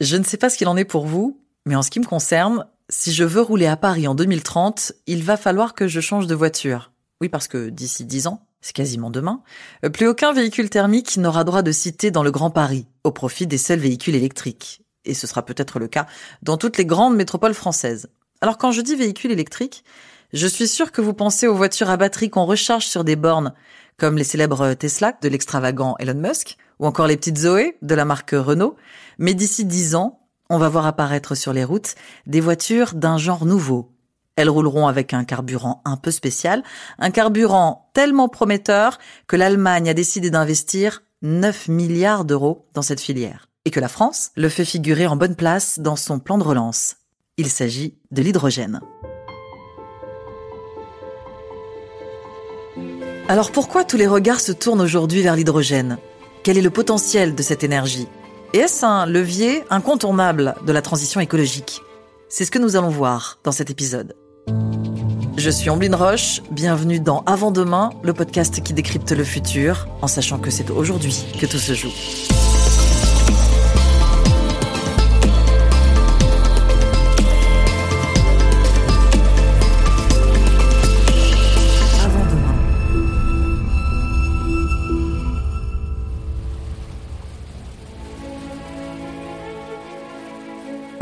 Je ne sais pas ce qu'il en est pour vous, mais en ce qui me concerne, si je veux rouler à Paris en 2030, il va falloir que je change de voiture. Oui, parce que d'ici 10 ans, c'est quasiment demain, euh, plus aucun véhicule thermique n'aura droit de citer dans le Grand Paris, au profit des seuls véhicules électriques. Et ce sera peut-être le cas dans toutes les grandes métropoles françaises. Alors quand je dis véhicule électrique, je suis sûr que vous pensez aux voitures à batterie qu'on recharge sur des bornes, comme les célèbres Tesla de l'extravagant Elon Musk, ou encore les petites Zoé de la marque Renault. Mais d'ici 10 ans, on va voir apparaître sur les routes des voitures d'un genre nouveau. Elles rouleront avec un carburant un peu spécial, un carburant tellement prometteur que l'Allemagne a décidé d'investir 9 milliards d'euros dans cette filière et que la France le fait figurer en bonne place dans son plan de relance. Il s'agit de l'hydrogène. Alors pourquoi tous les regards se tournent aujourd'hui vers l'hydrogène? Quel est le potentiel de cette énergie Et est-ce un levier incontournable de la transition écologique C'est ce que nous allons voir dans cet épisode. Je suis Ambline Roche, bienvenue dans Avant demain, le podcast qui décrypte le futur, en sachant que c'est aujourd'hui que tout se joue.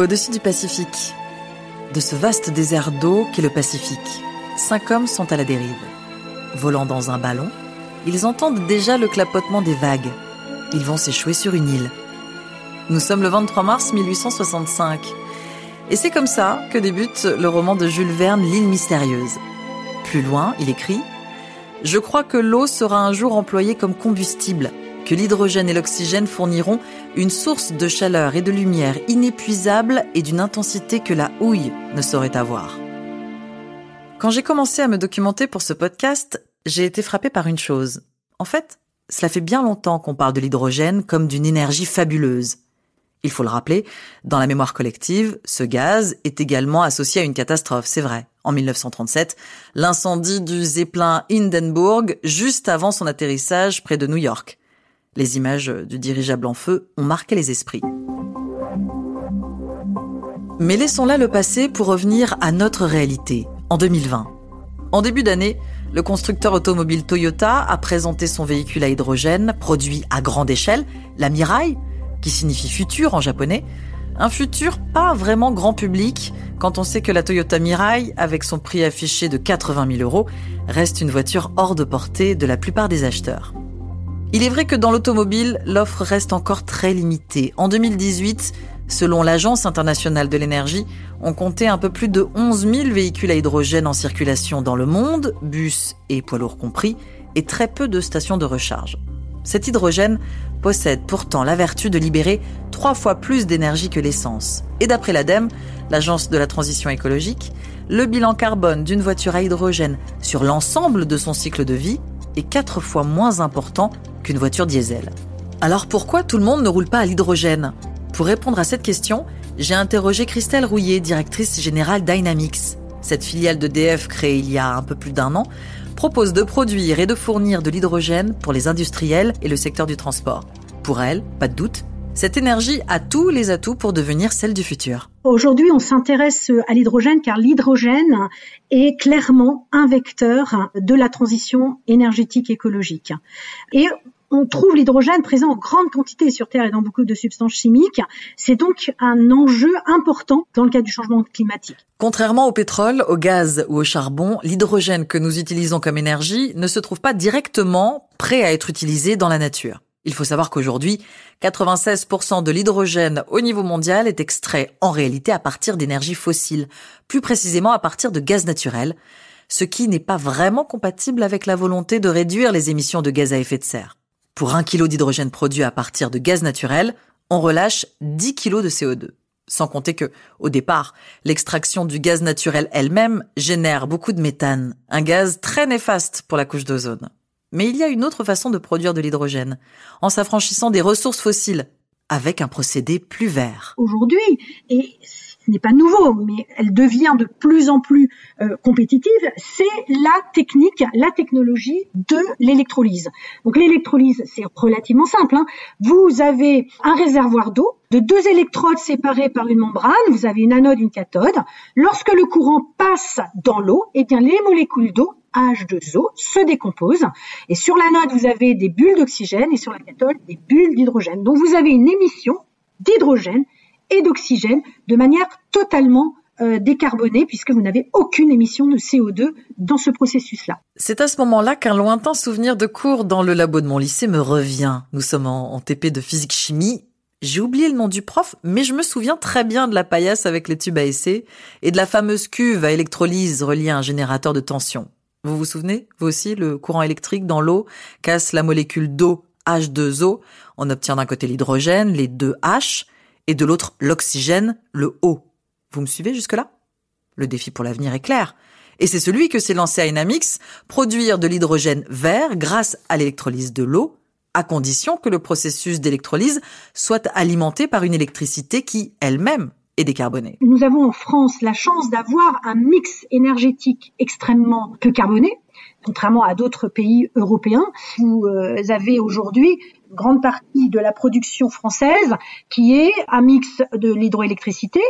Au-dessus du Pacifique, de ce vaste désert d'eau qu'est le Pacifique, cinq hommes sont à la dérive. Volant dans un ballon, ils entendent déjà le clapotement des vagues. Ils vont s'échouer sur une île. Nous sommes le 23 mars 1865. Et c'est comme ça que débute le roman de Jules Verne, L'île mystérieuse. Plus loin, il écrit ⁇ Je crois que l'eau sera un jour employée comme combustible que l'hydrogène et l'oxygène fourniront une source de chaleur et de lumière inépuisable et d'une intensité que la houille ne saurait avoir. Quand j'ai commencé à me documenter pour ce podcast, j'ai été frappé par une chose. En fait, cela fait bien longtemps qu'on parle de l'hydrogène comme d'une énergie fabuleuse. Il faut le rappeler, dans la mémoire collective, ce gaz est également associé à une catastrophe, c'est vrai. En 1937, l'incendie du Zeppelin Hindenburg, juste avant son atterrissage près de New York. Les images du dirigeable en feu ont marqué les esprits. Mais laissons là le passé pour revenir à notre réalité, en 2020. En début d'année, le constructeur automobile Toyota a présenté son véhicule à hydrogène, produit à grande échelle, la Mirai, qui signifie futur en japonais, un futur pas vraiment grand public quand on sait que la Toyota Mirai, avec son prix affiché de 80 000 euros, reste une voiture hors de portée de la plupart des acheteurs. Il est vrai que dans l'automobile, l'offre reste encore très limitée. En 2018, selon l'Agence internationale de l'énergie, on comptait un peu plus de 11 000 véhicules à hydrogène en circulation dans le monde, bus et poids lourds compris, et très peu de stations de recharge. Cet hydrogène possède pourtant la vertu de libérer trois fois plus d'énergie que l'essence. Et d'après l'ADEME, l'Agence de la transition écologique, le bilan carbone d'une voiture à hydrogène sur l'ensemble de son cycle de vie est quatre fois moins important qu'une voiture diesel. Alors pourquoi tout le monde ne roule pas à l'hydrogène? Pour répondre à cette question, j'ai interrogé Christelle Rouillet, directrice générale Dynamics. Cette filiale de DF créée il y a un peu plus d'un an propose de produire et de fournir de l'hydrogène pour les industriels et le secteur du transport. Pour elle, pas de doute, cette énergie a tous les atouts pour devenir celle du futur. Aujourd'hui, on s'intéresse à l'hydrogène car l'hydrogène est clairement un vecteur de la transition énergétique écologique. Et on trouve l'hydrogène présent en grande quantité sur Terre et dans beaucoup de substances chimiques. C'est donc un enjeu important dans le cadre du changement climatique. Contrairement au pétrole, au gaz ou au charbon, l'hydrogène que nous utilisons comme énergie ne se trouve pas directement prêt à être utilisé dans la nature. Il faut savoir qu'aujourd'hui, 96% de l'hydrogène au niveau mondial est extrait en réalité à partir d'énergies fossiles, plus précisément à partir de gaz naturel, ce qui n'est pas vraiment compatible avec la volonté de réduire les émissions de gaz à effet de serre. Pour un kilo d'hydrogène produit à partir de gaz naturel, on relâche 10 kg de CO2. Sans compter que, au départ, l'extraction du gaz naturel elle-même génère beaucoup de méthane, un gaz très néfaste pour la couche d'ozone. Mais il y a une autre façon de produire de l'hydrogène, en s'affranchissant des ressources fossiles, avec un procédé plus vert. Aujourd'hui, et ce n'est pas nouveau, mais elle devient de plus en plus euh, compétitive, c'est la technique, la technologie de l'électrolyse. Donc l'électrolyse, c'est relativement simple. Hein. Vous avez un réservoir d'eau de deux électrodes séparées par une membrane, vous avez une anode, une cathode. Lorsque le courant passe dans l'eau, eh bien les molécules d'eau H2O se décomposent. Et sur l'anode, vous avez des bulles d'oxygène et sur la cathode, des bulles d'hydrogène. Donc vous avez une émission d'hydrogène et d'oxygène de manière totalement euh, décarbonée puisque vous n'avez aucune émission de CO2 dans ce processus-là. C'est à ce moment-là qu'un lointain souvenir de cours dans le labo de mon lycée me revient. Nous sommes en, en TP de physique-chimie. J'ai oublié le nom du prof, mais je me souviens très bien de la paillasse avec les tubes à essai et de la fameuse cuve à électrolyse reliée à un générateur de tension. Vous vous souvenez, vous aussi, le courant électrique dans l'eau casse la molécule d'eau H2O. On obtient d'un côté l'hydrogène, les deux H, et de l'autre l'oxygène, le O. Vous me suivez jusque-là? Le défi pour l'avenir est clair. Et c'est celui que s'est lancé Dynamics, produire de l'hydrogène vert grâce à l'électrolyse de l'eau, à condition que le processus d'électrolyse soit alimenté par une électricité qui, elle-même, décarbonée. Nous avons en France la chance d'avoir un mix énergétique extrêmement peu carboné, contrairement à d'autres pays européens. Vous euh, avez aujourd'hui grande partie de la production française qui est un mix de l'hydroélectricité,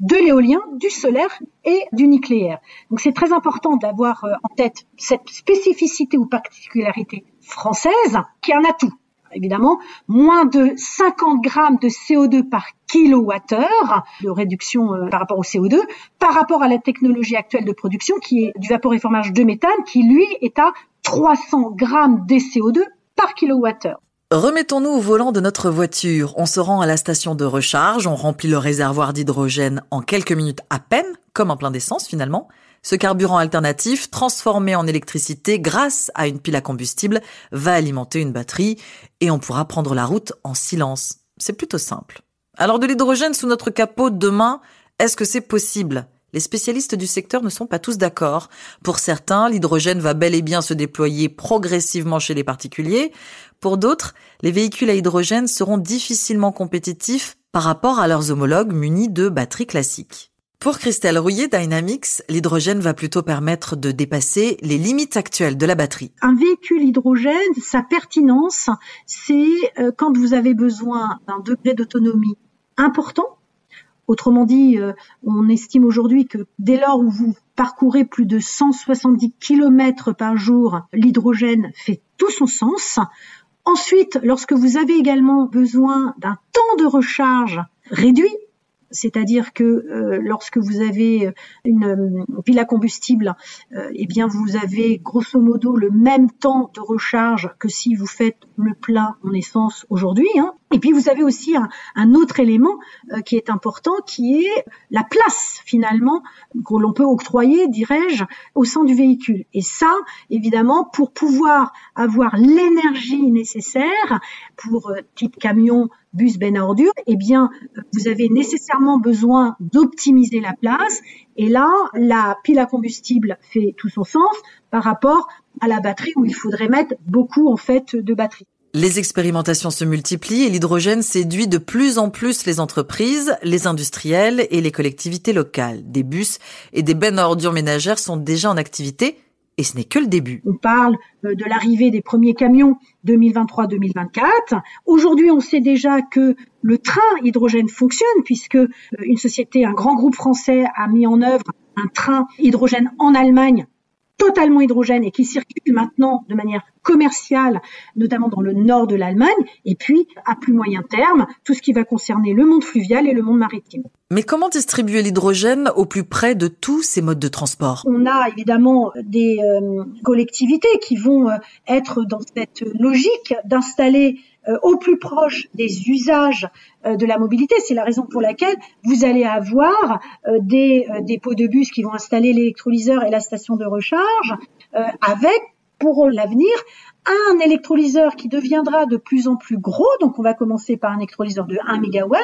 de l'éolien, du solaire et du nucléaire. Donc c'est très important d'avoir euh, en tête cette spécificité ou particularité française qui est un atout. Évidemment, moins de 50 grammes de CO2 par kilowattheure de réduction euh, par rapport au CO2 par rapport à la technologie actuelle de production qui est du vaporéformage de méthane qui lui est à 300 grammes de CO2 par kilowattheure. Remettons-nous au volant de notre voiture. On se rend à la station de recharge, on remplit le réservoir d'hydrogène en quelques minutes à peine, comme un plein d'essence finalement. Ce carburant alternatif, transformé en électricité grâce à une pile à combustible, va alimenter une batterie et on pourra prendre la route en silence. C'est plutôt simple. Alors de l'hydrogène sous notre capot demain, est-ce que c'est possible? Les spécialistes du secteur ne sont pas tous d'accord. Pour certains, l'hydrogène va bel et bien se déployer progressivement chez les particuliers. Pour d'autres, les véhicules à hydrogène seront difficilement compétitifs par rapport à leurs homologues munis de batteries classiques. Pour Christelle Rouillet Dynamics, l'hydrogène va plutôt permettre de dépasser les limites actuelles de la batterie. Un véhicule hydrogène, sa pertinence, c'est euh, quand vous avez besoin d'un degré d'autonomie important Autrement dit, euh, on estime aujourd'hui que dès lors où vous parcourez plus de 170 km par jour, l'hydrogène fait tout son sens. Ensuite, lorsque vous avez également besoin d'un temps de recharge réduit, c'est-à-dire que euh, lorsque vous avez une, euh, pile à combustible, euh, eh bien vous avez grosso modo le même temps de recharge que si vous faites le plein en essence aujourd'hui. Hein. Et puis vous avez aussi un, autre élément qui est important, qui est la place finalement que l'on peut octroyer, dirais-je, au sein du véhicule. Et ça, évidemment, pour pouvoir avoir l'énergie nécessaire pour type camion bus ben ordure, eh bien, vous avez nécessairement besoin d'optimiser la place. Et là, la pile à combustible fait tout son sens par rapport à la batterie où il faudrait mettre beaucoup, en fait, de batterie. Les expérimentations se multiplient et l'hydrogène séduit de plus en plus les entreprises, les industriels et les collectivités locales. Des bus et des bennes ordures ménagères sont déjà en activité et ce n'est que le début. On parle euh, de l'arrivée des premiers camions 2023-2024. Aujourd'hui, on sait déjà que le train hydrogène fonctionne puisque euh, une société, un grand groupe français a mis en œuvre un train hydrogène en Allemagne totalement hydrogène et qui circule maintenant de manière commerciale, notamment dans le nord de l'Allemagne, et puis à plus moyen terme, tout ce qui va concerner le monde fluvial et le monde maritime. Mais comment distribuer l'hydrogène au plus près de tous ces modes de transport? On a évidemment des euh, collectivités qui vont euh, être dans cette logique d'installer euh, au plus proche des usages de la mobilité. C'est la raison pour laquelle vous allez avoir des dépôts de bus qui vont installer l'électrolyseur et la station de recharge avec pour l'avenir un électrolyseur qui deviendra de plus en plus gros, donc on va commencer par un électrolyseur de 1 MW,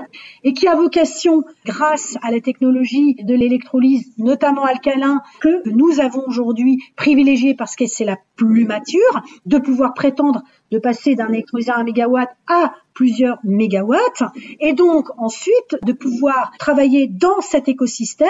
et qui a vocation, grâce à la technologie de l'électrolyse, notamment alcalin, que nous avons aujourd'hui privilégié parce que c'est la plus mature, de pouvoir prétendre de passer d'un électrolyseur à 1 MW à plusieurs mégawatts, et donc ensuite de pouvoir travailler dans cet écosystème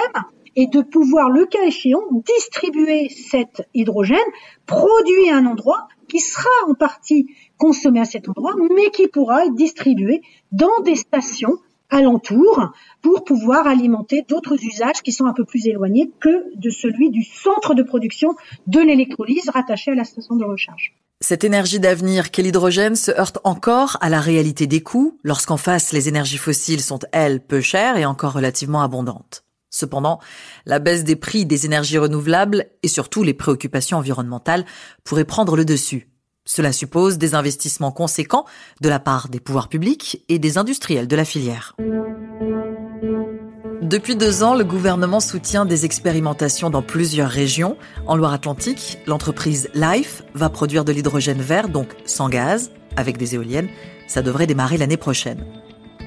et de pouvoir, le cas échéant, distribuer cet hydrogène produit à un endroit qui sera en partie consommé à cet endroit, mais qui pourra être distribué dans des stations alentours pour pouvoir alimenter d'autres usages qui sont un peu plus éloignés que de celui du centre de production de l'électrolyse rattaché à la station de recharge. Cette énergie d'avenir qu'est l'hydrogène se heurte encore à la réalité des coûts, lorsqu'en face les énergies fossiles sont, elles, peu chères et encore relativement abondantes. Cependant, la baisse des prix des énergies renouvelables et surtout les préoccupations environnementales pourraient prendre le dessus. Cela suppose des investissements conséquents de la part des pouvoirs publics et des industriels de la filière. Depuis deux ans, le gouvernement soutient des expérimentations dans plusieurs régions. En Loire-Atlantique, l'entreprise Life va produire de l'hydrogène vert, donc sans gaz, avec des éoliennes. Ça devrait démarrer l'année prochaine.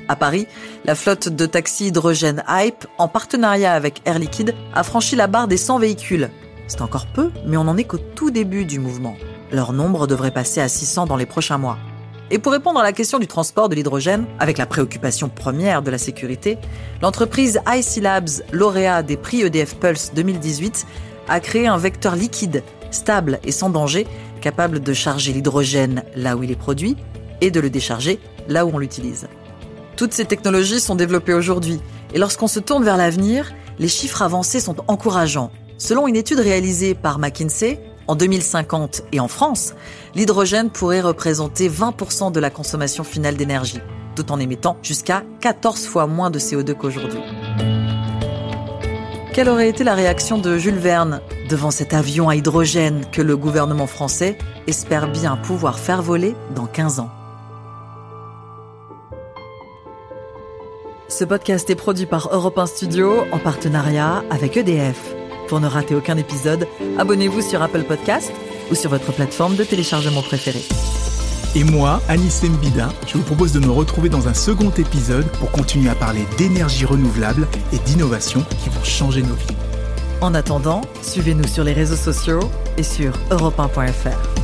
À Paris, la flotte de taxis hydrogène Hype, en partenariat avec Air Liquide, a franchi la barre des 100 véhicules. C'est encore peu, mais on n'en est qu'au tout début du mouvement. Leur nombre devrait passer à 600 dans les prochains mois. Et pour répondre à la question du transport de l'hydrogène, avec la préoccupation première de la sécurité, l'entreprise IC Labs, lauréat des prix EDF Pulse 2018, a créé un vecteur liquide, stable et sans danger, capable de charger l'hydrogène là où il est produit et de le décharger là où on l'utilise. Toutes ces technologies sont développées aujourd'hui et lorsqu'on se tourne vers l'avenir, les chiffres avancés sont encourageants. Selon une étude réalisée par McKinsey, en 2050 et en France, l'hydrogène pourrait représenter 20% de la consommation finale d'énergie, tout en émettant jusqu'à 14 fois moins de CO2 qu'aujourd'hui. Quelle aurait été la réaction de Jules Verne devant cet avion à hydrogène que le gouvernement français espère bien pouvoir faire voler dans 15 ans? Ce podcast est produit par Europe 1 Studio en partenariat avec EDF. Pour ne rater aucun épisode, abonnez-vous sur Apple Podcast ou sur votre plateforme de téléchargement préférée. Et moi, Anis Mbida, je vous propose de nous retrouver dans un second épisode pour continuer à parler d'énergie renouvelable et d'innovation qui vont changer nos vies. En attendant, suivez-nous sur les réseaux sociaux et sur europe1.fr.